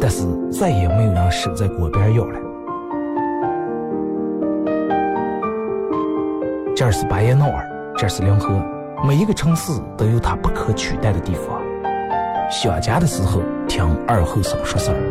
但是再也没有人守在锅边要了。这是巴彦淖尔，这是临河，每一个城市都有它不可取代的地方。想家的时候，听二后生说事儿。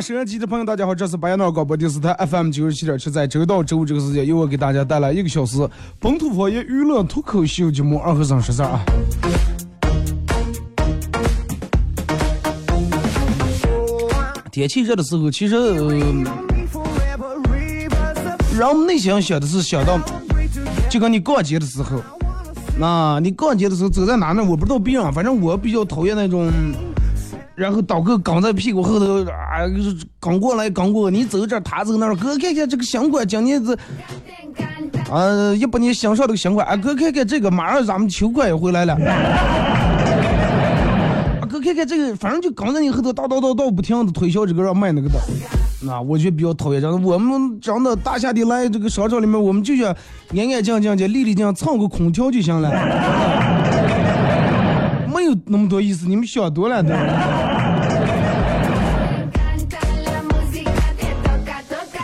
收音机的朋友，大家好，这是白彦淖广播电视台 FM 九十七点七，在周到周五这个时间，由我给大家带来一个小时本土方言娱乐脱口秀节目《二和尚十三》啊。天气热的时候，其实，人们内心想的是想到，就跟你逛街的时候，那你逛街的时候走在哪呢？我不知道别人，反正我比较讨厌那种。然后导购刚在屁股后头啊，刚过来刚过，你走这他走那儿，哥看看这个新款，今年子啊一八年新上这个新款，啊哥看看这个，马上咱们秋款也回来了。啊哥看看这个，反正就刚在你后头叨叨叨叨不停的推销这个让卖那个的，那我就比较讨厌这样。我们真的大夏天来这个商场里面，我们就想安安静静的、丽丽静蹭个空调就行了。没有那么多意思，你们想多了都。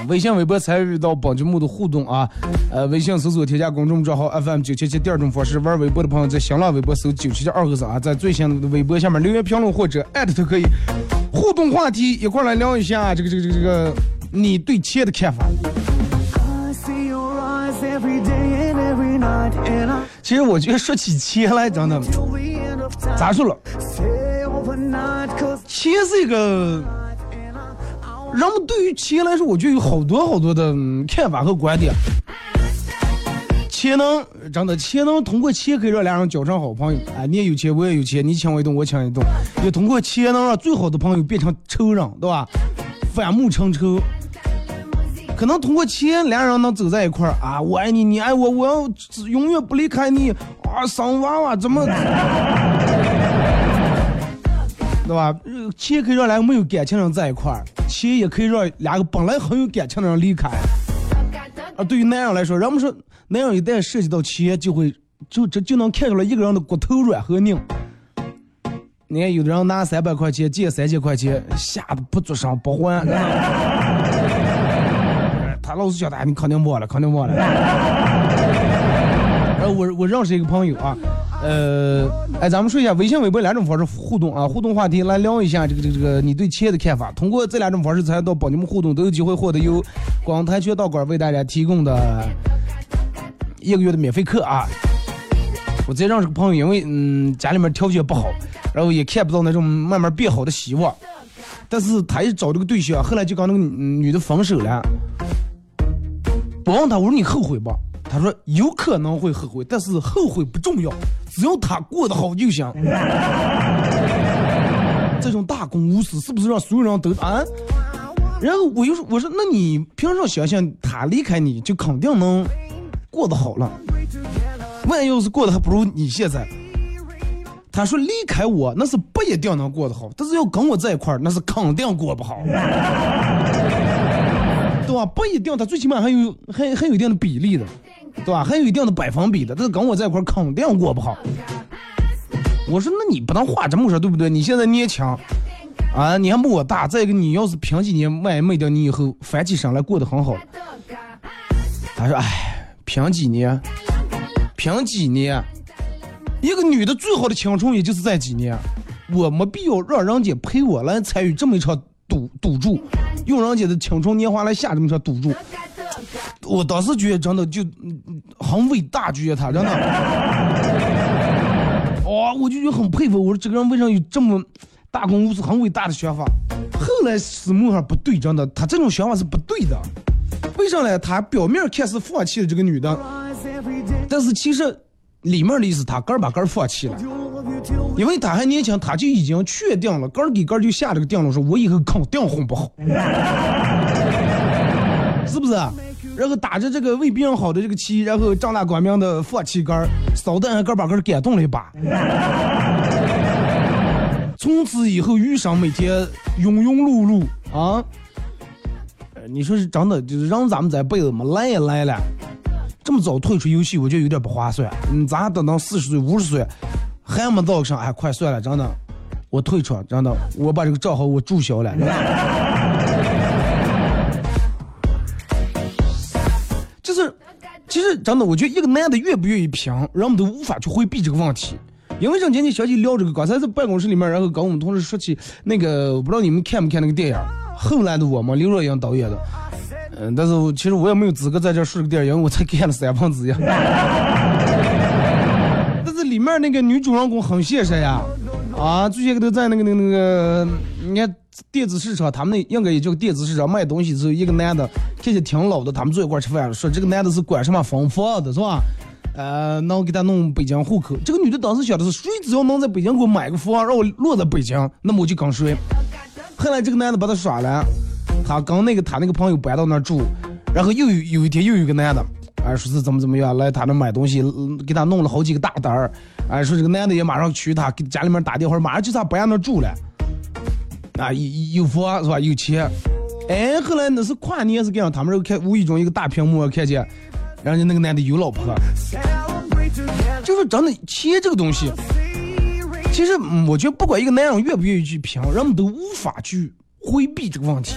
微信、微博参与到本节目的互动啊，呃，微信搜索添加公众账号 FM 九七七，第二种方式玩微博的朋友在新浪微博搜九七七二和尚，在最新的微博下面留言评论或者艾特都可以。互动话题一块来聊一下这个这个这个这个你对钱的看法。其实我觉得说起钱来，真的。咋说了？钱是一个，人们对于钱来说，我就有好多好多的看法和观点。钱能真的，钱能通过钱可以让两人交成好朋友。哎，你也有钱，我也有钱，你请我一顿，我请一顿。也通过钱能让最好的朋友变成仇人，对吧？反目成仇。可能通过钱，俩人能走在一块儿啊，我爱你，你爱我，我要永远不离开你啊，生娃娃怎么？对吧？钱可以让两个没有感情人在一块儿，钱也可以让两个本来很有感情的人离开。啊，对于男人来说，人们说男人一旦涉及到钱，就会就这就能看出来一个人的骨头软和硬。你看，有的人拿三百块钱借三千块钱，吓得不作声不还。他老是觉得，你肯定忘了，肯定忘了。然后我我认识一个朋友啊，呃，哎，咱们说一下微信、微博两种方式互动啊，互动话题来聊一下这个这个这个你对企业的看法。通过这两种方式参与到帮你们互动，都有机会获得由广泰全道馆为大家提供的一个月的免费课啊。我再认识个朋友，因为嗯家里面条件不好，然后也看不到那种慢慢变好的希望，但是他一找这个对象，后来就跟那个女的分手了。我问他，我说你后悔不？他说有可能会后悔，但是后悔不重要，只要他过得好就行。这种大公无私，是不是让所有人都啊？然后我又说，我说那你凭什么想象他离开你就肯定能过得好了？万一要是过得还不如你现在？他说离开我那是不一定能过得好，但是要跟我在一块儿那是肯定过不好。对吧？不一定，他最起码还有还还有一定的比例的，对吧？还有一定的百分比的，但是跟我在一块肯定过不好。我说，那你不能话这么说，对不对？你现在年轻，啊，你还没我大。再一个，你要是平几年，卖卖掉你以后翻起身来过得很好。他说，哎，平几年，平几年，一个女的最好的青春也就是在几年，我没必要让人家陪我来参与这么一场赌赌注。用人家的青春年华来下这么场赌注，我当时觉得真的就很伟大，觉得他真的，哇，我就觉得很佩服。我说这个人为什么有这么大公无私、很伟大的想法？后来思慕上不对，真的，他这种想法是不对的。为啥呢？他表面看似放弃了这个女的，但是其实里面的意思他根把根放弃了。因为他还年轻，他就已经确定了，根儿给根儿就下了个定了，说我以后肯定混不好，是不是？然后打着这个为别人好的这个旗，然后正大光明的放弃根儿，骚蛋还根把根儿感动了一把。从此以后余生每天庸庸碌碌啊！你说是真的，就是让咱们这辈子么来也来了，这么早退出游戏，我觉得有点不划算。嗯，咱等到四十岁、五十岁。还没到上，哎，快算了，真的，我退出，真的，我把这个账号我注销了。就是，其实真的，我觉得一个男的愿不愿意拼，人们都无法去回避这个问题。因为正今天小姐聊这个，刚才在办公室里面，然后跟我们同事说起那个，我不知道你们看没看那个电影《后来的我》们，刘若英导演的。嗯，但是其实我也没有资格在这说这个电影，因为我才看了三分之一。但是里面那个女主人公很现实呀，啊，最近都在那个那个那个，你看电子市场，他们那应该也叫电子市场卖东西时候，一个男的看起来挺老的，他们坐一块吃饭，说这个男的是管什么分房的，是吧？呃，能给他弄北京户口。这个女的当时想的是，谁只要能在北京给我买个房，让我落在北京，那么我就跟谁。后来这个男的把他耍了，他跟那个他那个朋友搬到那儿住，然后又有有一天又有一个男的。哎，说是怎么怎么样，来他那买东西，给他弄了好几个大单儿。哎，说这个男的也马上娶她，给家里面打电话，马上就在不让那住了。啊，有有房是吧？有钱。哎，后来那是跨年是给让他们看无意中一个大屏幕看见，人家那个男的有老婆。就是真的钱这个东西，其实我觉得不管一个男人愿不愿意去拼，人们都无法去回避这个问题。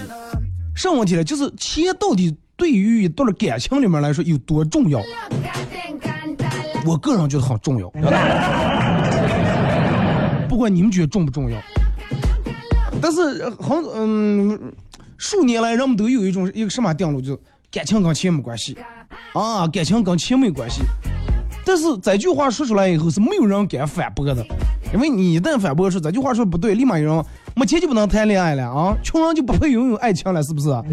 什么问题呢？就是钱到底。对于一段感情里面来说有多重要？我个人觉得很重要。不管你们觉得重不重要，但是很嗯，数年来人们都有一种一个什么定律，就感情跟钱没关系啊，感情跟钱没关系。但是这句话说出来以后是没有人敢反驳的，因为你一旦反驳说这句话说不对，立马有人没钱就不能谈恋爱了啊，穷人就不配拥有爱情了，是不是？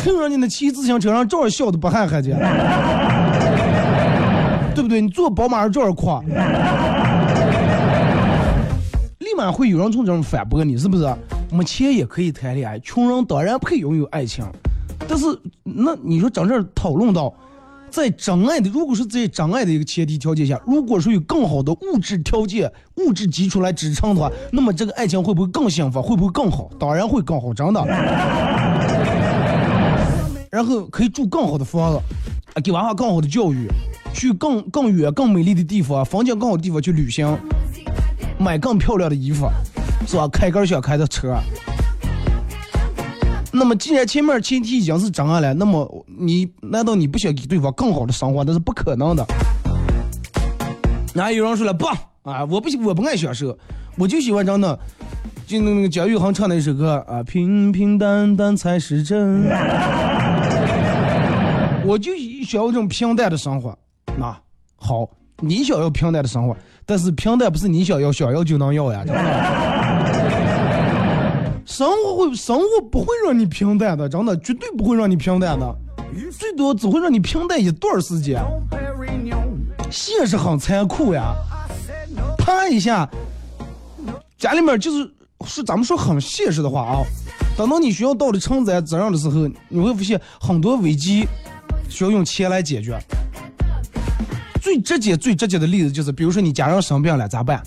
看人家那骑自行车上照样笑的不汗汗的，对不对？你坐宝马上照样夸，立马会有人从这种反驳你，是不是？没钱也可以谈恋爱，穷人当然配拥有爱情。但是，那你说整这讨论到，在真爱的，如果是在真爱的一个前提条件下，如果说有更好的物质条件、物质基础来支撑的话，那么这个爱情会不会更幸福？会不会更好？当然会更好，真的。然后可以住更好的房子，啊，给娃娃更好的教育，去更更远、更美丽的地方，风景更好的地方去旅行，买更漂亮的衣服，是吧？开更想开的车。那么，既然前面前提已经是真爱了，那么你难道你不想给对方更好的生活？那是不可能的。那有人说了不啊，我不我不爱享受，我就喜欢真的，就那个蒋玉恒唱的一首歌啊，平平淡淡才是真。我就想要这种平淡的生活。那好，你想要平淡的生活，但是平淡不是你想要想要就能要呀，真的。生活会，生活不会让你平淡的，真的绝对不会让你平淡的，最多只会让你平淡一段时间。现实很残酷呀，啪一下，家里面就是是咱们说很现实的话啊，等到你需要到了承担责任的时候，你会发现很多危机需要用钱来解决。最直接、最直接的例子就是，比如说你家人生病了咋办？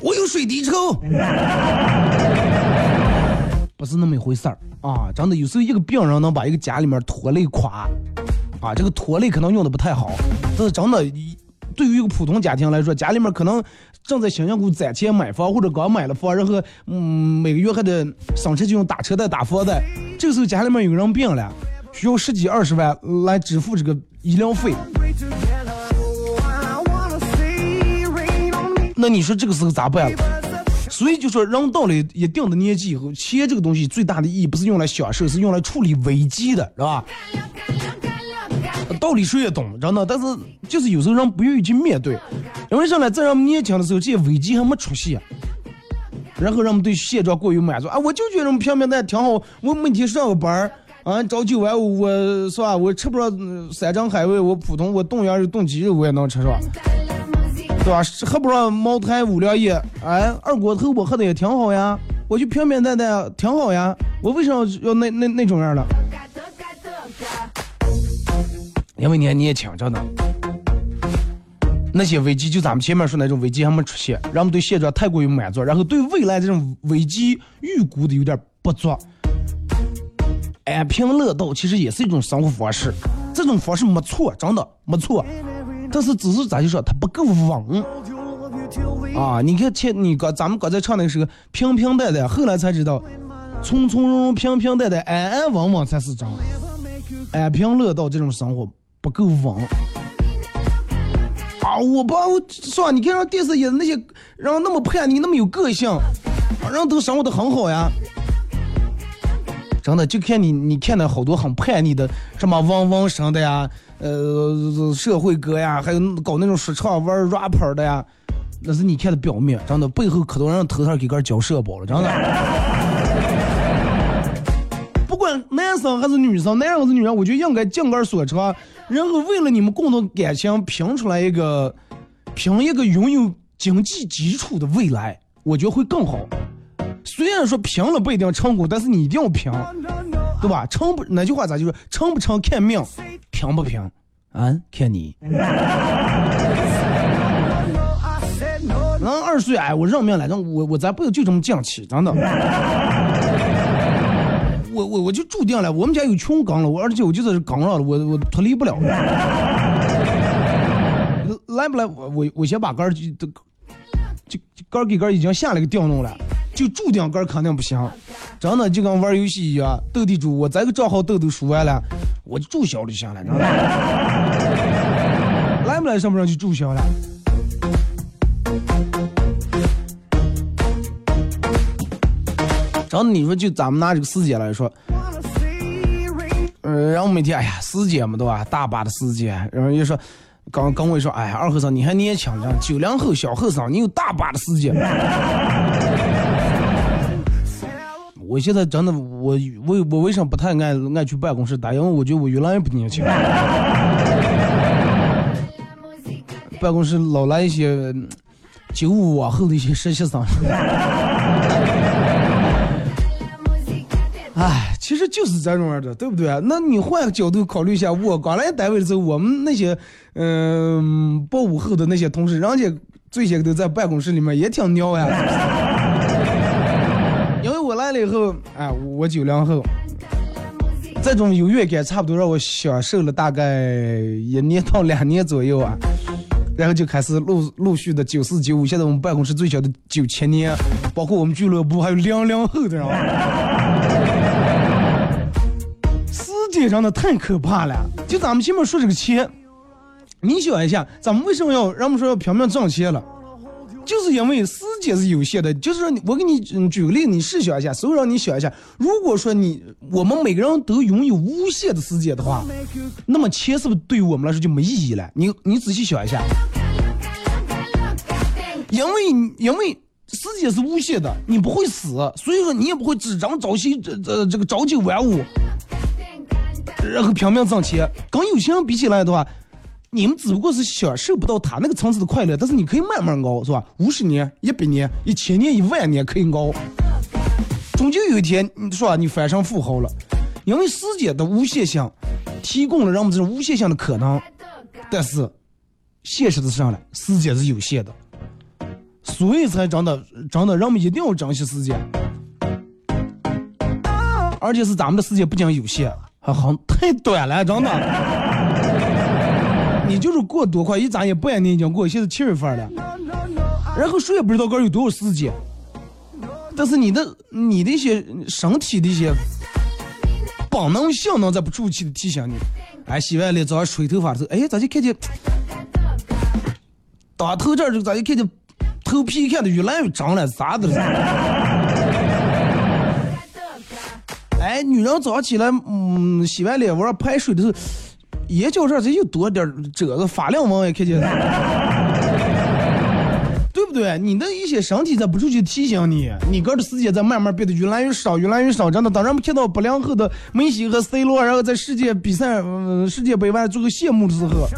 我有水滴筹，不是那么一回事儿啊！真的，有时候一个病人能把一个家里面拖累垮，啊，这个拖累可能用的不太好，但是真的，对于一个普通家庭来说，家里面可能正在辛辛苦苦攒钱买房，或者刚买了房，然后嗯，每个月还得省吃俭用打车贷、打房贷，这个时候家里面有人病了，需要十几二十万来支付这个医疗费。那你说这个时候咋办了？所以就说人到了一定的年纪以后，钱这个东西最大的意义不是用来享受，是用来处理危机的，是吧？道理谁也懂，真的。但是就是有时候人不愿意去面对，因为啥呢？在人们年轻的时候，这些危机还没出现，然后人们对现状过于满足啊！我就觉得平平淡淡挺好，我每天上个班啊，朝九晚五，我是吧？我吃不上山珍海味，我普通我冻羊肉、冻鸡肉我也能吃，是吧？对吧？喝不上茅台、五粮液，哎，二锅头我喝的也挺好呀。我就平平淡淡挺好呀。我为什么要那那那种样的？因为你还年轻着呢。那些危机就咱们前面说那种危机还没出现，人们对现状太过于满足，然后对未来这种危机预估的有点不足。安贫乐道其实也是一种生活方式，这种方式没错，真的没错。但是只是咋就说它不够稳啊？你看前你刚咱们刚才唱那个时候平平淡淡，后来才知道从从容容、平平淡淡、安安稳稳才是真。安贫乐道这种生活不够稳啊！我不我说你看上电视演的那些人那么叛逆，那么有个性，人都生活的很好呀。真的就看你你看到好多很叛逆的什么汪汪生的呀。呃，社会歌呀，还有搞那种说唱玩 rap 的呀，那是你看的表面，真的背后可多人头上给个交社保了，真的。不管男生还是女生，男人还是女人，我就应该尽个所长，然后为了你们共同感情拼出来一个，拼一个拥有经济基础的未来，我觉得会更好。虽然说拼了不一定成功，但是你一定要拼。对吧？成不那句话咋就说？成不成看命，平不平，啊，看你。人二十岁哎，我认命了，那我我咱不就这么犟气，真的。我我我就注定了，我们家有穷缸了，我而且我就在这缸上了，我我脱离不了。来不来？我我我先把杆儿就都就杆儿给杆儿已经下了个调弄了。就注定杆肯定不行，真的就跟玩游戏一样，斗地主，我这个账号斗都输完了，我就注销就行了，来不来上不上就注销了。真的，你说就咱们拿这个时间来说，嗯，然后每天哎呀，时间嘛对吧，大把的时间，然后又说，刚刚我说，哎呀，二和尚你还年轻，九零后小和尚，你有大把的时间。我现在真的，我我我为什么不太爱爱去办公室打？因为我觉得我越来越不年轻。办公室老来一些九五往后的一些实习生。哎，其实就是这种样的，对不对？那你换个角度考虑一下，我刚来单位的时候，我们那些嗯八五后的那些同事，人家最先都在办公室里面也挺牛呀。了以后，哎，我九零后，这种优越感差不多让我享受了大概一年到两年左右啊。然后就开始陆陆续的九四九五，现在我们办公室最小的九七年，包括我们俱乐部还有零零后的，人。世界上的太可怕了。就咱们前面说这个钱，你想一下，咱们为什么要人们说要拼命挣钱了？就是因为时间是有限的。就是说，我给你举个例，你试想一下，所有人你想一下，如果说你我们每个人都拥有无限的时间的话，那么钱是不是对于我们来说就没意义了？你你仔细想一下，因为因为时间是无限的，你不会死，所以说你也不会只张朝夕这这这个朝九晚五，然后拼命挣钱。跟有些人比起来的话。你们只不过是享受不到他那个层次的快乐，但是你可以慢慢熬，是吧？五十年、一百年、一千年、一万年可以熬，终究有一天，你说你翻身富豪了，因为时间的无限性提供了让我们这种无限性的可能，但是现实的上来，时间是有限的，所以才真的真的，人们一定要珍惜时间，而且是咱们的时间不仅有限，还很太短了，真的。你就是过多快，一眨眼半年已经过，现在七月份了，然后谁也不知道这有多少时间。但是你的你的一些身体的一些本能性能在不住气的提醒你，哎，洗完脸早上吹头发的时候，哎，咋就看见打头这儿就咋就看见头皮看的越来越长了，咋的了？哎，女人早上起来，嗯，洗完脸往上排水的时候。眼角这儿这又多点褶子，发亮纹也看见，对不对？你的一些身体在不住去提醒你，你个的时间在慢慢变得越来越少，越来越少。真的，当人们看到不良后的梅西和 C 罗，然后在世界比赛、世界杯外做个谢幕的时候，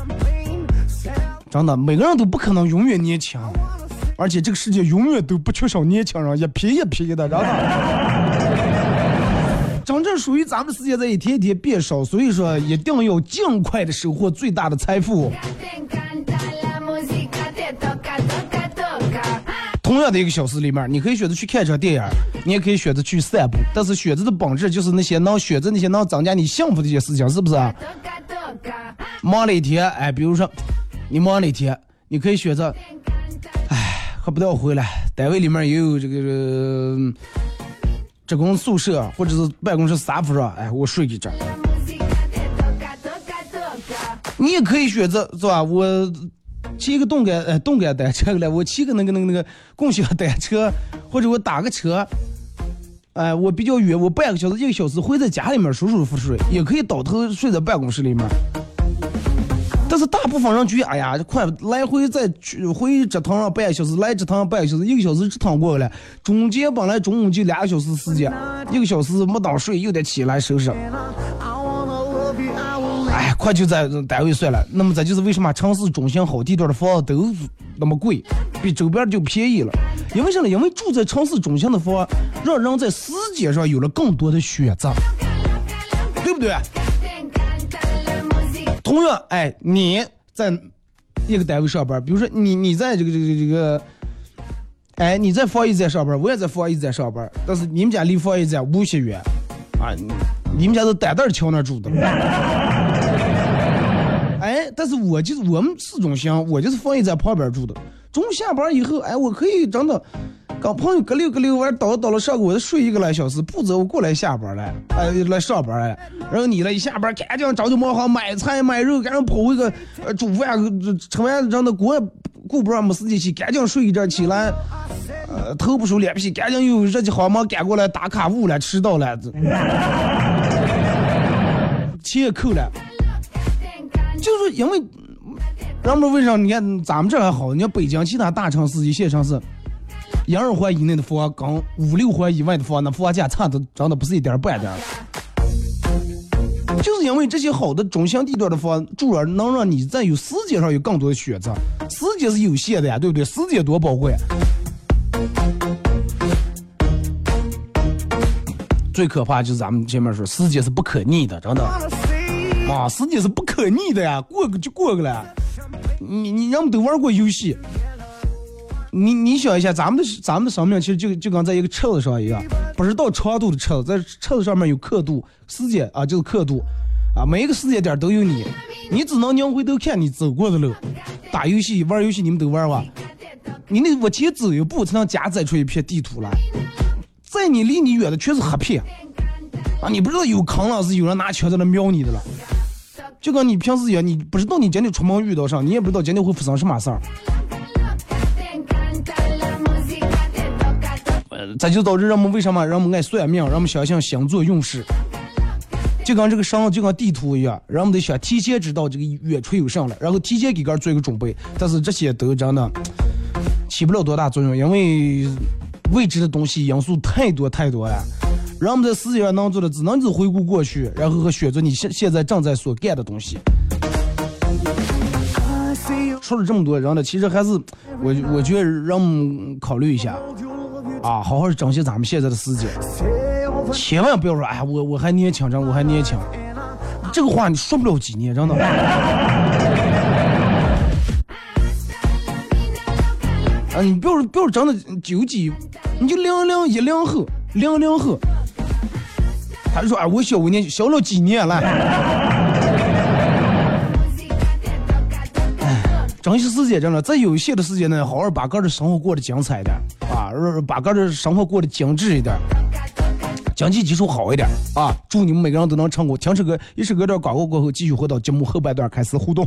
真的，每个人都不可能永远年轻，而且这个世界永远都不缺少年轻人，一批一批的，知道真正属于咱们的时间在一天一天变少，所以说一定要尽快的收获最大的财富。同样的一个小时里面，你可以选择去看场电影，你也可以选择去散步，但是选择的本质就是那些能选择那些能增加你幸福的一些事情，是不是啊？忙了一天，哎，比如说你忙了一天，你可以选择，哎，还不要回来，单位里面也有这个。职工宿舍或者是办公室沙发上，哎，我睡一觉。你也可以选择是吧？我骑个动感呃动感单车来，我骑个那个那个那个共享单车，或者我打个车，哎，我比较远，我半个小时一个小时会在家里面舒舒服服睡，也可以倒头睡在办公室里面。但是大部分人觉得，哎呀，快来回再去回折腾上半个小时，来折腾上半个小时，一个小时折腾过了，中间本来中午就两个小时时间，一个小时没当睡，又得起来收拾。哎，快就在单位算了。那么这就是为什么城市中心好地段的房子都那么贵，比周边就便宜了。因为什么？因为住在城市中心的房，让人在时间上有了更多的选择，对不对？同样，哎，你在一个单位上班，比如说你你在这个这个这个，哎，你在防疫站上班，我也在防疫站上班，但是你们家离防疫站五十远，啊，你们家是单单桥那住的，哎，但是我就是我们市中心，我就是防疫站旁边住的，中午下班以后，哎，我可以真的。跟朋友搁溜搁溜，玩倒倒了上个，我再睡一个来小时，不走我过来下班了，哎，来上班了。然后你呢一下班，赶紧着急忙慌买菜买肉，赶紧跑回个呃煮饭，吃完让那锅顾不上没时间洗，赶紧睡一觉起来，呃头不梳脸不洗，赶紧又热气好忙赶过来打卡误了，迟到了，钱也扣了。就是因为，人们为啥你看咱们这还好，你看北京其他大城市一线城市。一二环以内的房跟五六环以外的房，那房价差的真的不是一点半点就是因为这些好的中心地段的房，主要能让你在有时间上有更多的选择。时间是有限的呀，对不对？时间多宝贵。最可怕就是咱们前面说，时间是不可逆的，真的。啊，时间是不可逆的呀，过个就过个了。你你人们都玩过游戏，你你想一下，咱们的咱们的生命其实就就跟在一个车子上一样，不知道长度的车子，在车子上面有刻度，时间啊就是刻度，啊每一个时间点都有你，你只能拧回头看你走过的路。打游戏玩游戏你们都玩吧？你那往前走一步才能加载出一片地图来，在你离你远的全是黑片，啊你不知道有坑了是有人拿枪在那瞄你的了。就跟你平时一样，你不知道你今天出门遇到啥，你也不知道今天会发生什么事儿。这就导致人们为什么人们爱算命，人们相信星座运势，就跟这个上就跟地图一样，人们得想提前知道这个远处有啥了，然后提前给个做一个准备。但是这些都真的起不了多大作用，因为未知的东西因素太多太多了。人们在世界上能做的，只能是回顾过去，然后和选择你现现在正在所干的东西。说了这么多，人呢，其实还是我我觉得让我们考虑一下啊，好好珍惜咱们现在的时间，千万不要说哎呀，我我还年轻着，我还年轻，这个话你说不了几年，真的。啊，你不要不要真的九几，你就零零一零后，零零后。他就说：“哎，我小五年小了几年了。”哎，珍惜时间，真的，在有限的时间内，好好把个人生活过得精彩一点把个人生活过得精致一点，经济基础好一点啊！祝你们每个人都能成功。听这个一首歌段广告过后，继续回到节目后半段开始互动。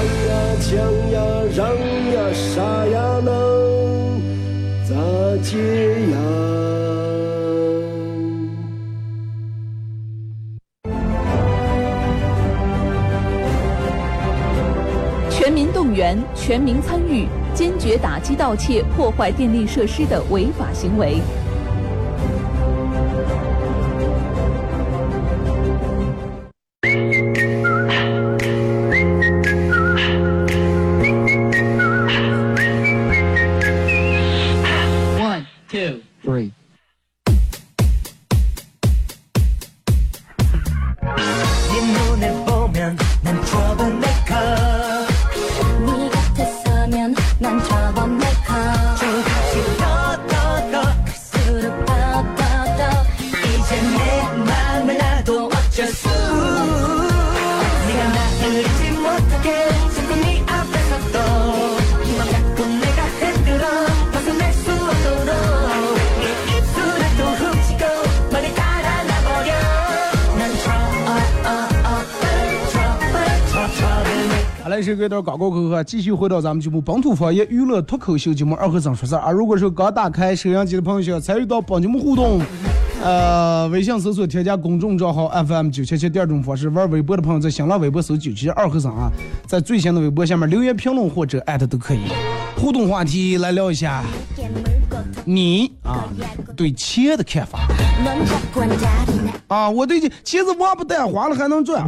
哎呀，墙呀，人呀，啥呀？能全民动员，全民参与，坚决打击盗窃、破坏电力设施的违法行为。好嘞，是给段广告过后，继续回到咱们节目本土方言娱乐脱口秀节目二和尚说事儿。啊。如果说刚打开摄像机的朋友，想要参与到本节目互动，呃，微信搜索添加公众账号 FM 九七七，第二种方式玩微博的朋友在新浪微博搜九七二和尚啊，在最新的微博下面留言评论或者艾特都可以。互动话题来聊一下你啊对钱的看法啊，我对这钱是王八蛋，花了还能赚。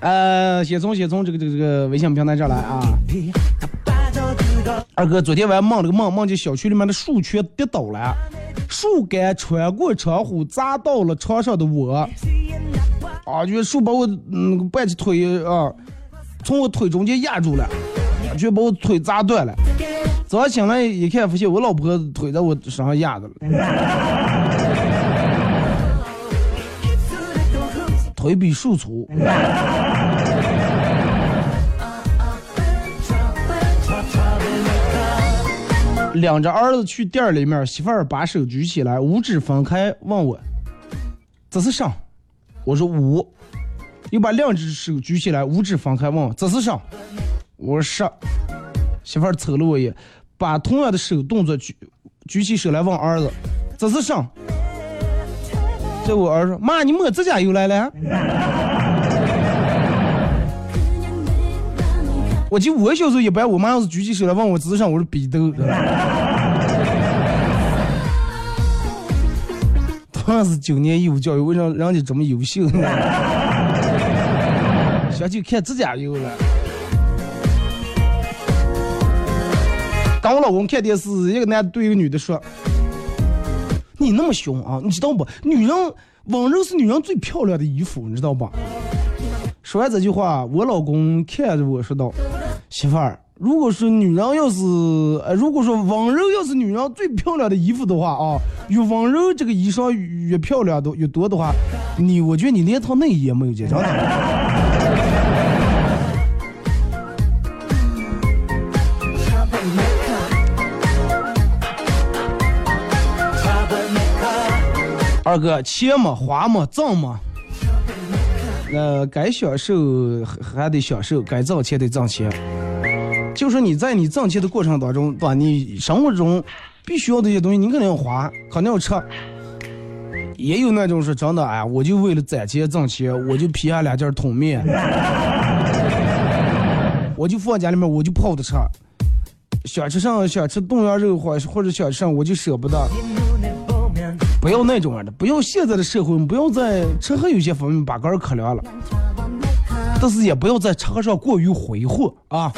呃，先从先从这个这个这个微信平台这儿来啊。二哥昨天晚上梦了个梦，梦见小区里面的树全跌倒了，树干穿过窗户砸到了床上的我，啊，就是树把我嗯半截腿啊，从我腿中间压住了，就把我腿砸断了。早上醒来一看，发现我老婆腿在我身上压着了。腿比树粗。领着儿子去店里面，媳妇儿把手举起来，五指分开，问我：“这是啥？”我说：“五。”又把两只手举起来，五指分开，问我：“这是啥？”我说：“十。”媳妇儿瞅了我一眼，把同样的手动作举举起手来问儿子：“这是啥？”这我儿子说：“妈，你抹指甲油来了？”我记得我小时候一般，我妈要是举起手来问我智商，我是比斗。同样是九年义务教育，为啥人家这么优秀呢？想去看指甲油了。跟我老公看电视，一个男的对一个女的说：“你那么凶啊，你知道不？女人温柔是女人最漂亮的衣服，你知道吧？”说完这句话，我老公看着我说道：“媳妇儿，如果说女人要是，呃，如果说温柔要是女人最漂亮的衣服的话啊，越温柔这个衣裳越漂亮的越多的话，你我觉得你连套内衣也没有见着。”二哥，钱嘛，花嘛，挣嘛。那该享受还得享受，该挣钱得挣钱。就说你在你挣钱的过程当中，对吧？你生活中必须要的一些东西，你肯定要花，肯定要吃。也有那种是真的，哎，我就为了攒钱挣钱，我就批下两件桶面，我就放家里面，我就泡着吃。想吃上想吃冻羊肉或或者想吃上，我就舍不得。不要那种样的，不要现在的社会，不要在吃喝有些方面把杆儿可凉了，但是也不要在吃喝上过于挥霍啊。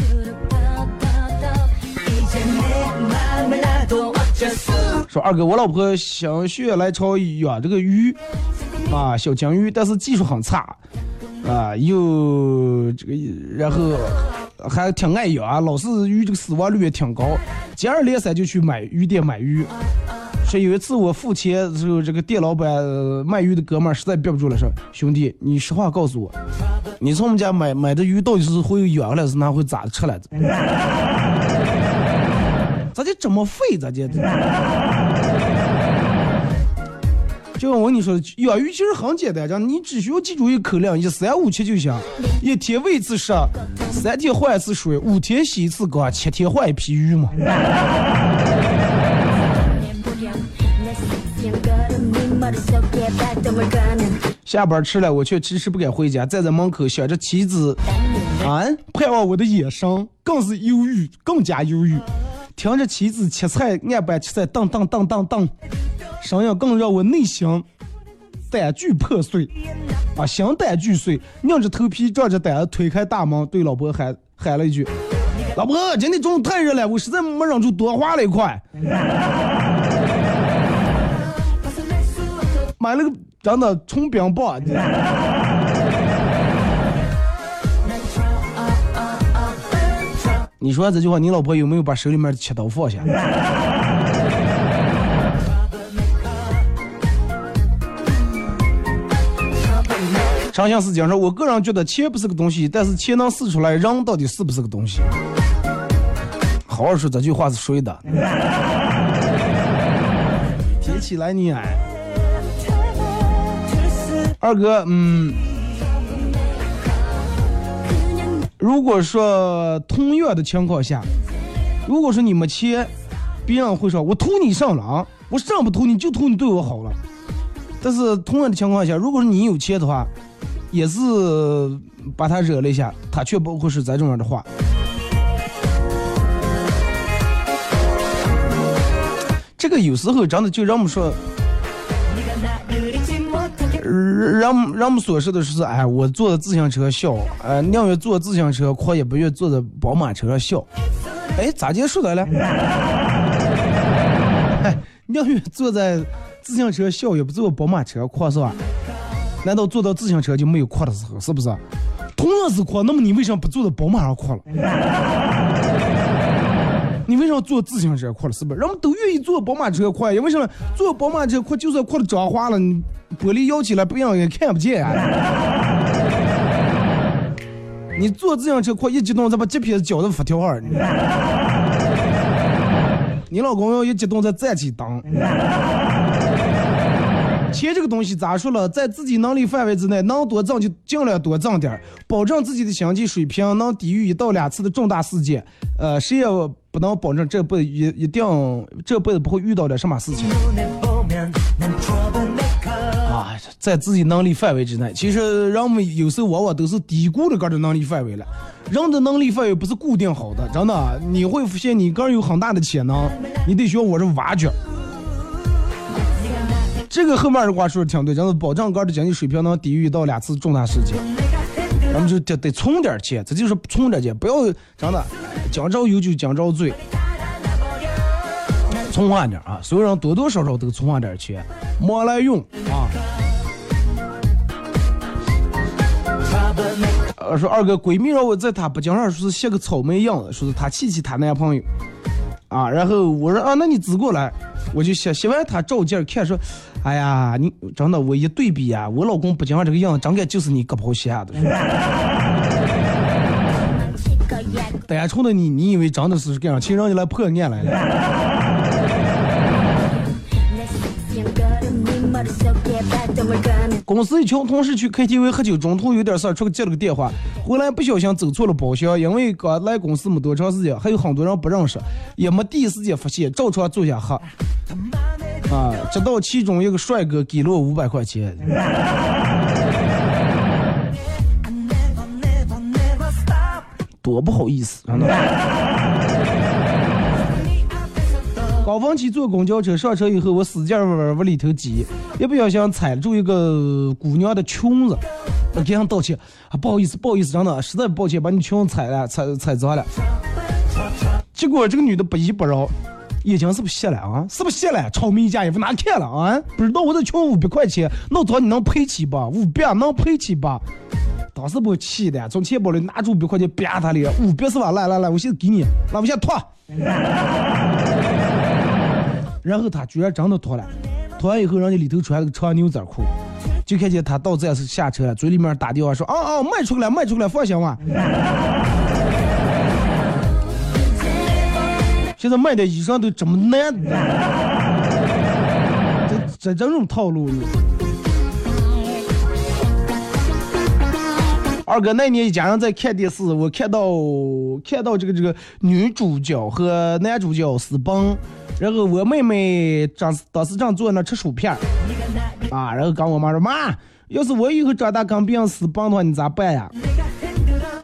说二哥，我老婆想血来潮养这个鱼啊，小金鱼，但是技术很差啊，又这个然后还挺爱养，老是鱼这个死亡率也挺高，接二连三就去买鱼店买鱼。说有一次我付钱的时候，这个店老板卖鱼的哥们儿实在憋不住了，说兄弟，你实话告诉我，你从我们家买买的鱼到底是会养了，是拿回咋吃来的？咋就这么废？咋就？就像我跟你说的，养鱼其实很简单，讲你只需要记住一个口令：一三五七就行。一天喂一次食，三天换一次水，五天洗一次缸，七天换一批鱼嘛。下班吃了，我却迟迟不敢回家，站在门口想着妻子，啊，盼望我的眼神更是忧郁，更加忧郁。听着妻子切菜，案板切菜，当当当当当，声音更让我内心胆俱破碎，啊，心胆俱碎，硬着头皮，壮着胆子推开大门，对老婆喊喊了一句：“老婆，今天中午太热了，我实在没忍住多花了一块。”买了个真的冲冰棒。你说这句话，你老婆有没有把手里面的切刀放下？长相思讲说，我个人觉得钱不是个东西，但是钱能试出来人到底是不是个东西。好好说这句话是谁的？提起来你哎。二哥，嗯，如果说同样的情况下，如果说你没钱，别人会说我图你上了啊，我上不图你就图你对我好了。但是同样的情况下，如果说你有钱的话，也是把他惹了一下，他却不会是这种样的话。这个有时候真的就让我们说。人人们所说的是，哎，我坐着自行车笑，哎，宁愿坐自行车哭，也不愿坐在宝马车上笑。哎，咋结束的了？哎，宁愿坐在自行车笑，也不坐宝马车哭，是吧？难道坐到自行车就没有哭的时候？是不是？同样是哭，那么你为什么不坐在宝马上哭了？你为什么坐自行车哭了？是不是？人们都愿意坐宝马车哭，因为什么？坐宝马车哭，就算哭的妆花了，你玻璃摇起来，别人也看不见啊。你坐自行车哭，一激动再把 GPS 交到发条儿。你老公要一激动再站起蹬。钱这个东西咋说了，在自己能力范围之内，能多挣就尽量多挣点儿，保证自己的经济水平能抵御一到两次的重大事件。呃，谁也不能保证这辈子一一定这辈子不会遇到点什么事情。啊，在自己能力范围之内，其实人们有时候往往都是低估了个人能力范围了。人的能力范围不是固定好的，真的，你会发现你个人有很大的潜能，你得需要我这挖掘。这个后面的话说的挺对，真的保障个人的经济水平能抵御到两次重大事件，咱们就得得存点钱，这就是存点钱，不要真的将着有就将着醉，存上点啊！所有人多多少少都存上点钱，没来用啊。呃，说二哥闺蜜让我在她脖颈上说是写个草莓样子，说是她气气她男朋友啊，然后我说啊，那你指过来，我就写写完她照镜看说。哎呀，你真的我一对比啊，我老公不讲这个样子，真该就是你割包下的。单纯的你，你以为真的是这样？请人家来破案来了。公司一群同事去 KTV 喝酒，中途有点事儿，出去接了个电话，回来不小心走错了包厢，因为刚来公司没多长时间，还有很多人不认识，也没第一时间发现，照常坐下喝。啊！直到其中一个帅哥给了我五百块钱，多不好意思！高峰期坐公交车，上车以后我使劲往往里头挤，一不小心踩住一个姑娘的裙子，我给人道歉啊，不好意思，不好意思，真的实在抱歉，把你裙子踩了，踩踩脏了。结果这个女的不依不饶。眼睛是不是瞎了啊？是不是瞎了？炒米家衣服哪看了啊？不知道我这穷五百块钱，那早你能赔起吧？五百能赔起吧？当时把我气的，从钱包里拿出五百块钱，啪他脸，五百是吧？来来来，我现在给你，那我先脱。然后他居然真的脱了，脱完以后，人家里头穿个长牛仔裤，就看见他到站是下车了，嘴里面打电话说：“啊啊，卖出去了，卖出去了，放心吧。”现在卖的衣裳都这么难，这这这种套路。二哥那年一家人在看电视，我看到看到这个这个女主角和男主角私奔，然后我妹妹当当时正坐那吃薯片儿啊，然后跟我妈说妈，要是我以后长大跟别人私奔的话，你咋办呀？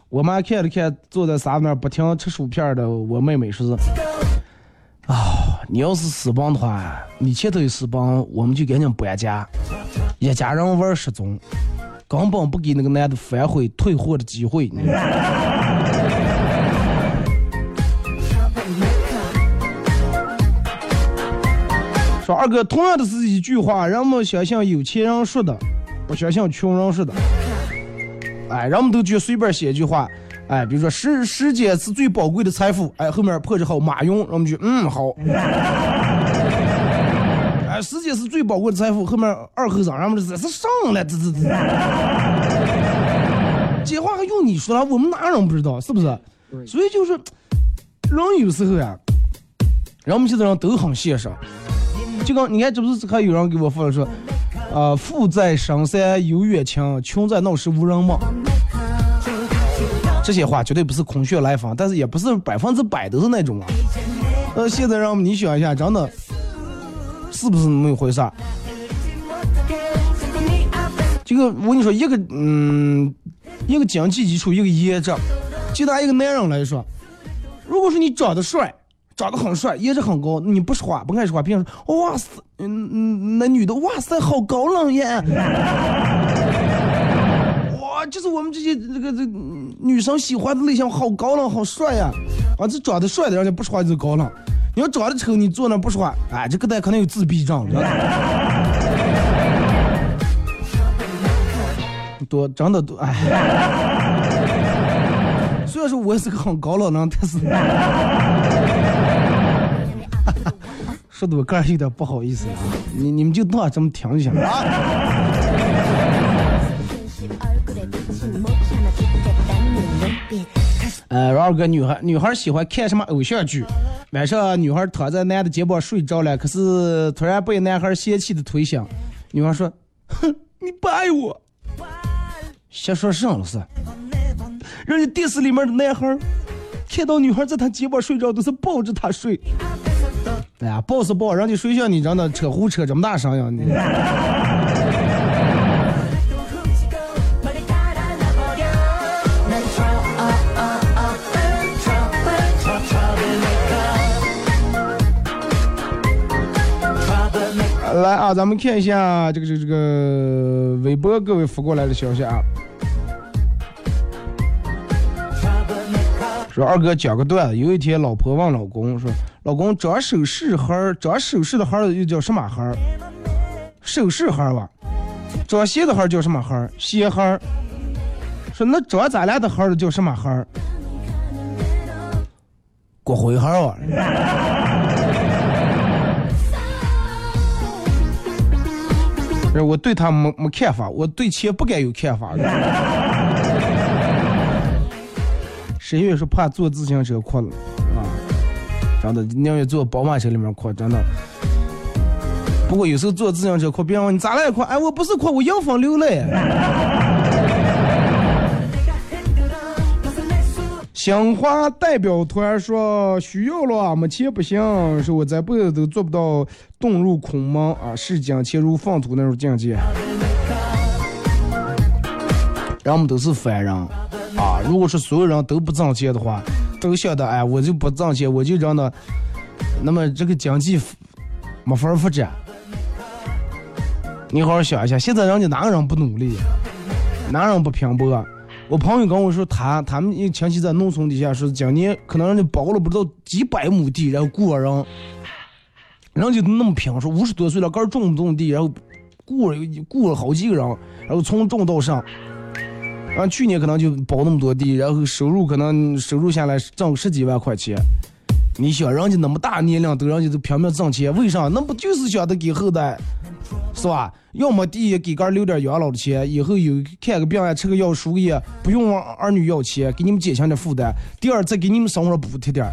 我妈看了看坐在沙发那不停吃薯片的我妹妹，说是啊，你要是私奔的话，你前头有私奔，我们就赶紧搬家，一家人玩失踪。根本不给那个男的反悔退货的机会。说二哥，同样的是一句话，人们相信有钱人说的，不相信穷人说的。哎，人们都就随便写一句话，哎，比如说时时间是最宝贵的财富，哎，后面破折号马云，人们就嗯好。哎时间是最宝贵的财富。后面二后生，人们这是上了，这这这。这话还用你说了？我们哪人不知道？是不是？所以就是，人有时候呀，人们现在人都很现实。就刚你看，这不是还有人给我发了说，啊，富在深山有远亲，穷在闹市无人问。这些话绝对不是空穴来风，但是也不是百分之百都是那种啊。呃，现在让你想一下，真的。是不是那么回事儿？这个我跟你说，一个嗯，一个经济基础，一个颜值。就拿一个男人来说，如果说你长得帅，长得很帅，颜值很高，你不说话，不爱说话，别人说哇塞，嗯嗯，那女的哇塞，好高冷呀！哇，就是我们这些这个这女生喜欢的类型，好高冷，好帅呀！啊，这长得帅的，人家不说话就是高冷。你要长得丑，你坐那不说话，哎，这个蛋可能有自闭症。多真的多哎。虽然说我也是个很高冷人，但是说的我个人有点不好意思啊。你你们就当这么听就行了啊。呃，然后个女孩，女孩喜欢看什么偶像剧？晚上女孩躺在男的肩膀睡着了，可是突然被男孩嫌弃的推醒。女孩说：“哼，你不爱我。”瞎说什么是？人家电视里面的男孩看到女孩在他肩膀睡着，都是抱着她睡。哎呀，抱是抱，人家睡觉你真的扯呼扯这么大声呀你。来啊，咱们看一下这个这个这个微博各位发过来的消息啊。说二哥讲个段子，有一天老婆问老公说：“老公，长首饰盒，长首饰的盒又叫什么盒？首饰盒吧。长鞋的盒叫什么盒？鞋盒。说那长咱俩的盒的叫什么盒？骨灰盒啊。”我对他没没看法，我对钱不敢有看法的。十一月说怕坐自行车哭了啊，真的宁愿坐宝马车里面哭，真的。不过有时候坐自行车哭，别人问你咋了哭？哎，我不是哭，我迎风流泪。鲜花代表团说需要了，没钱不行，说我这辈子都做不到遁入空门啊，视金钱如粪土那种境界。人们都是凡人，如果说所有人都不挣钱的话，都晓得哎，我就不挣钱，我就让他，那么这个经济没法儿发展。你好好想一下，现在人家哪个人不努力，哪人不拼搏？我朋友跟我说，他他们亲戚在农村底下，说今年可能人家包了不知道几百亩地，然后雇人，人家那么拼，说五十多岁了，刚种不种地，然后雇了雇了好几个人，然后从种到上，然后去年可能就包那么多地，然后收入可能收入下来挣十几万块钱。你想人家那么大年龄都人家都拼命挣钱，为啥？那不就是想着给后代，是吧？要么第一给个留点养老的钱，以后有看个病啊、吃个药、输个液，不用儿女要钱，给你们减轻点负担。第二，再给你们生活补贴点。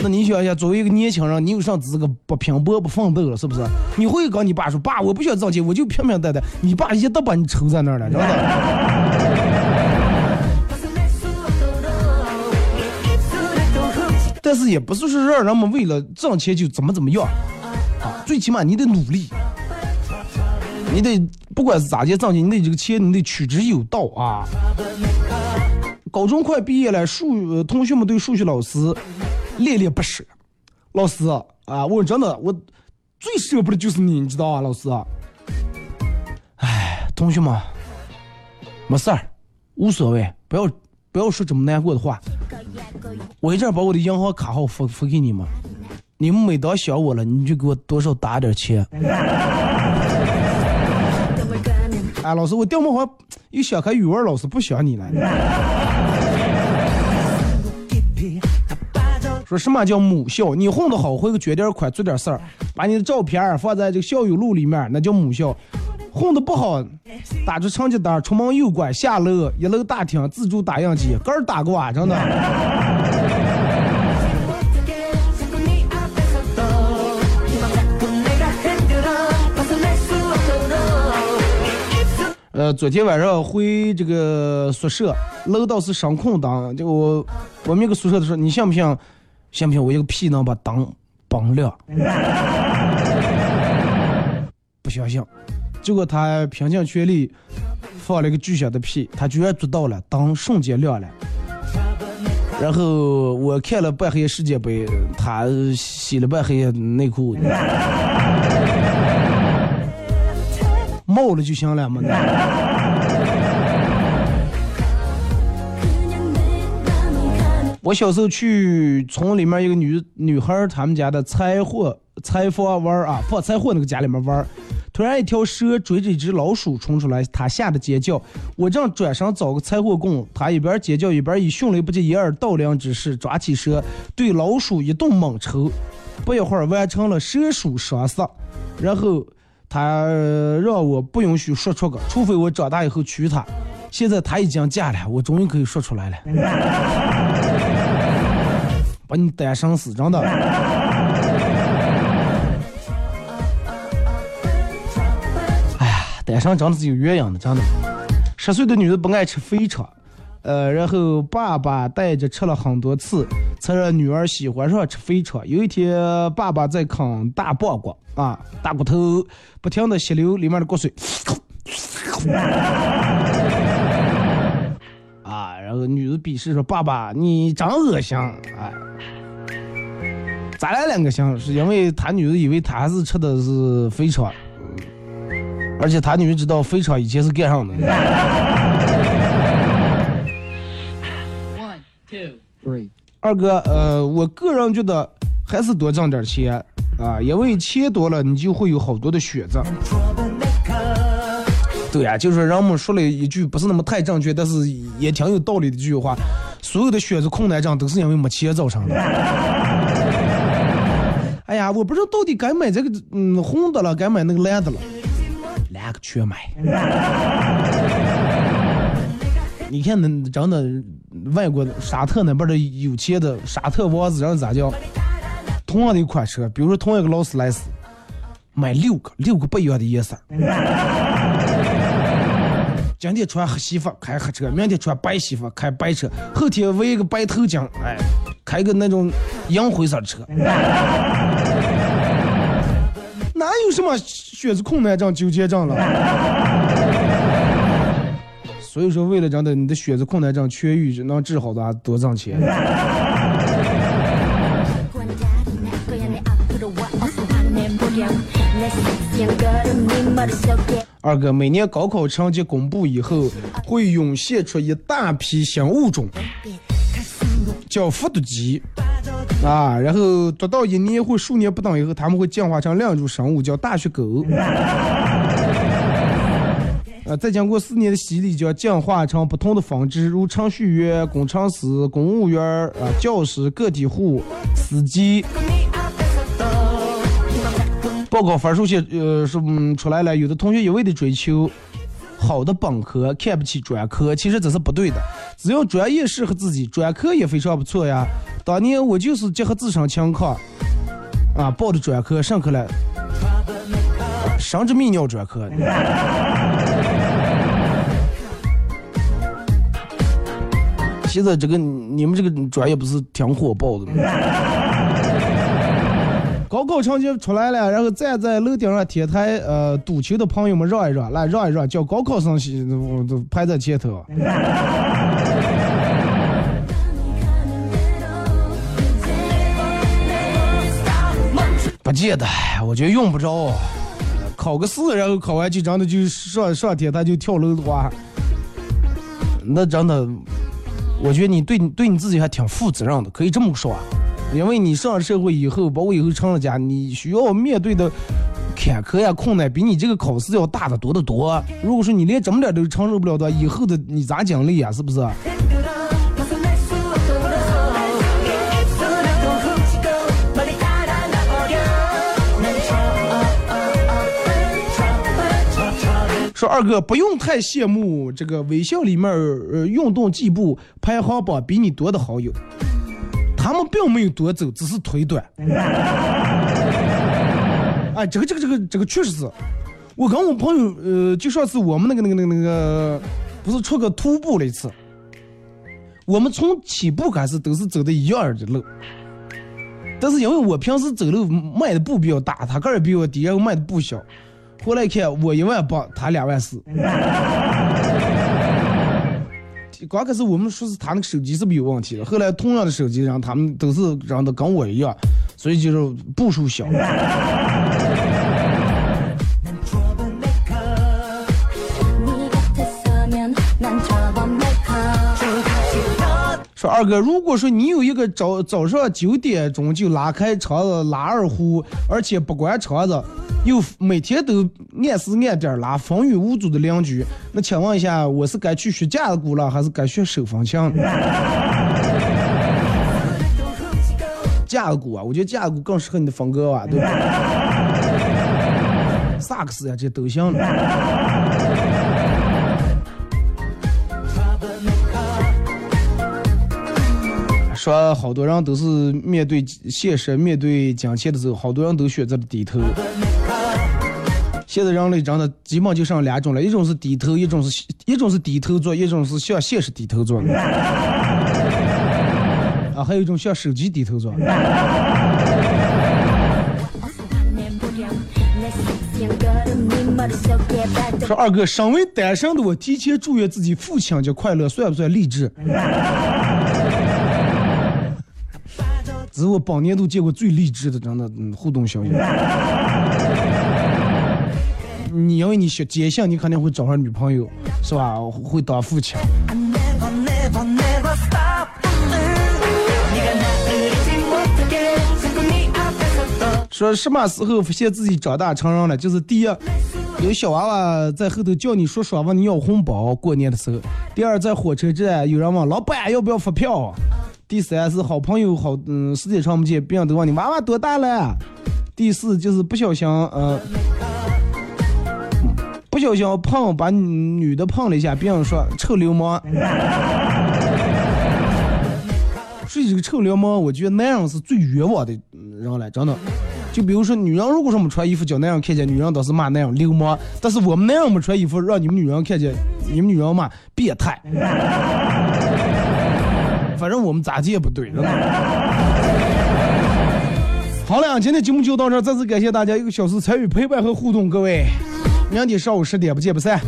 那你想一下，作为一个年轻人，你有啥资格不拼搏不奋斗了？是不是？你会跟你爸说：“爸，我不想挣钱，我就平平淡淡。”你爸一都把你抽在那儿了，真的。但是也不是说让人们为了挣钱就怎么怎么样，啊，最起码你得努力，你得不管是咋的挣钱，你得这个钱你得取之有道啊。高中快毕业了，数同学们对数学老师恋恋不舍。老师啊，我真的我最舍不得就是你，你知道啊，老师。哎，同学们，没事儿，无所谓，不要不要说这么难过的话。我一阵把我的银行卡号发发给你们，你们每当想我了，你就给我多少打点钱。哎，老师，我掉毛好像又想开语文老师不想你了。说什么叫母校？你混得好，会个捐点款，做点事儿，把你的照片放在这个校友录里面，那叫母校。混的不好，打出成绩单，出门右拐，下楼一楼大厅自助打印机，个儿打个晚上的。呃，昨天晚上回这个宿舍，楼道是声控灯，就我我们一个宿舍的时候，你信不信？信不信我一个屁能把灯崩亮？不相信。结果他拼尽全力放了一个巨响的屁，他居然做到了，灯瞬间亮了。然后我看了半黑世界杯，他洗了半黑内裤。冒了就行了嘛。我小时候去村里面一个女女孩他们家的柴火柴房玩啊，放柴火那个家里面玩，突然一条蛇追着一只老鼠冲出来，他吓得尖叫。我正转身找个柴火棍，他一边尖叫一边以迅雷不及掩耳盗铃之势抓起蛇，对老鼠一顿猛抽，不一会儿完成了蛇鼠双杀，然后。他让我不允许说出个，除非我长大以后娶她。现在她已经嫁了，我终于可以说出来了。把你单身死，真的。哎呀，单身真的是有原因的，真的。十岁的女的不爱吃肥肠，呃，然后爸爸带着吃了很多次，才让女儿喜欢上吃肥肠。有一天，爸爸在啃大棒骨。啊，大骨头不停的吸溜里面的骨髓，啊，然后女的鄙视说：“爸爸，你真恶心！”哎，咋来两个心？是因为他女的以为他还是吃的是肥肠，而且他女人知道肥肠以前是干啥的。One, two, three。二哥，呃，我个人觉得还是多挣点钱。啊，因为钱多了，你就会有好多的选择。对呀，就是人们说了一句不是那么太正确，但是也挺有道理的一句话：所有的选择困难症都是因为没钱造成的。哎呀，我不知道到底该买这个嗯红的了，该买那个蓝的了，两个全买。你看那真的外国沙特那边的有钱的沙特王子，人咋叫？同样的一款车，比如说同一个劳斯莱斯，买六个，六个不一样的颜色。今天穿黑西服开黑车，明天穿白西服开白车，后天围一个白头巾，哎，开个那种银灰色的车。哪有什么选择困难症、纠结症了？所以说，为了真的你的选择困难症痊愈，能治好的，多挣钱。二哥，每年高考成绩公布以后，会涌现出一大批新物种，叫复读机啊。然后读到一年或数年不等以后，他们会进化成另一种生物，叫大学狗。呃，在经过四年的洗礼，将进化成不同的分支，如程序员、工程师、公务员、啊、教师、个体户、司机。报告分数线，呃，是嗯出来了。有的同学一味的追求好的本科，看不起专科，其实这是不对的。只要专业适合自己，专科也非常不错呀。当年我就是结合自身情况，啊，报的专科上课了，生殖泌尿专科。现在这个你们这个专业不是挺火爆的吗？高考成绩出来了，然后站在楼顶上天台，呃，赌球的朋友们让一让，来让一让，叫高考生先都都排在前头。不见得，我觉得用不着。考个试，然后考完就真的就上上天他就跳楼的话，那真的，我觉得你对你对你自己还挺负责任的，可以这么说。因为你上了社会以后，包括以后成了家，你需要面对的坎坷呀、困难，比你这个考试要大的多得多。如果说你连这么点都承受不了的话，以后的你咋经历呀？是不是？二哥不用太羡慕这个微信里面呃运动计步排行榜比你多的好友。他们并没有多走，只是腿短。哎，这个这个这个这个确实是，我跟我朋友，呃，就上次我们那个那个那个那个，不是出个徒步了一次，我们从起步开始都是走的一样的路，但是因为我平时走路迈的步比较大，他个儿比我低，然后迈的步小，后来看我一万八，他两万四。刚开始我们说是他那个手机是不是有问题了，后来同样的手机，然后他们都是让的跟我一样，所以就是步数小。说二哥，如果说你有一个早早上九点钟就拉开窗子拉二胡，而且不关窗子。又每天都按时按点拉，风雨无阻的邻居，那请问一下，我是该去学架子鼓了，还是该学手风琴？架子鼓啊，我觉得架子鼓更适合你的风格啊，对吧？萨克斯呀，这都行。说好多人都是面对现实、面对金钱的时候，好多人都选择了低头。现在人类真的基本就剩两种了，一种是低头，一种是一种是低头做，一种是向现实低头做。啊，还有一种向手机低头做。说二哥，身为单身的我，提前祝愿自己父亲节快乐，算不算励志？这是我本年度见过最励志的，真的互动消息。你因为你学坚信，你肯定会找上女朋友，是吧？会当父亲。说什么时候发现自己长大成人了？就是第一，有小娃娃在后头叫你说说问你要红包，过年的时候；第二，在火车站有人问老板要不要发票；第三是好朋友好嗯时间长不见，别人都问你娃娃多大了；第四就是不小心嗯。不小心碰把女的碰了一下，别人说臭流氓。说这个臭流氓，我觉得男人是最冤枉的人了，真的。就比如说女人如果说没穿衣服叫男人看见，女人倒是骂男人流氓；但是我们男人没穿衣服让你们女人看见，你们女人骂变态。反正我们咋接也不对。好了，今天节目就到这，再次感谢大家一个小时参与陪伴和互动，各位。明天上午十点不见不散。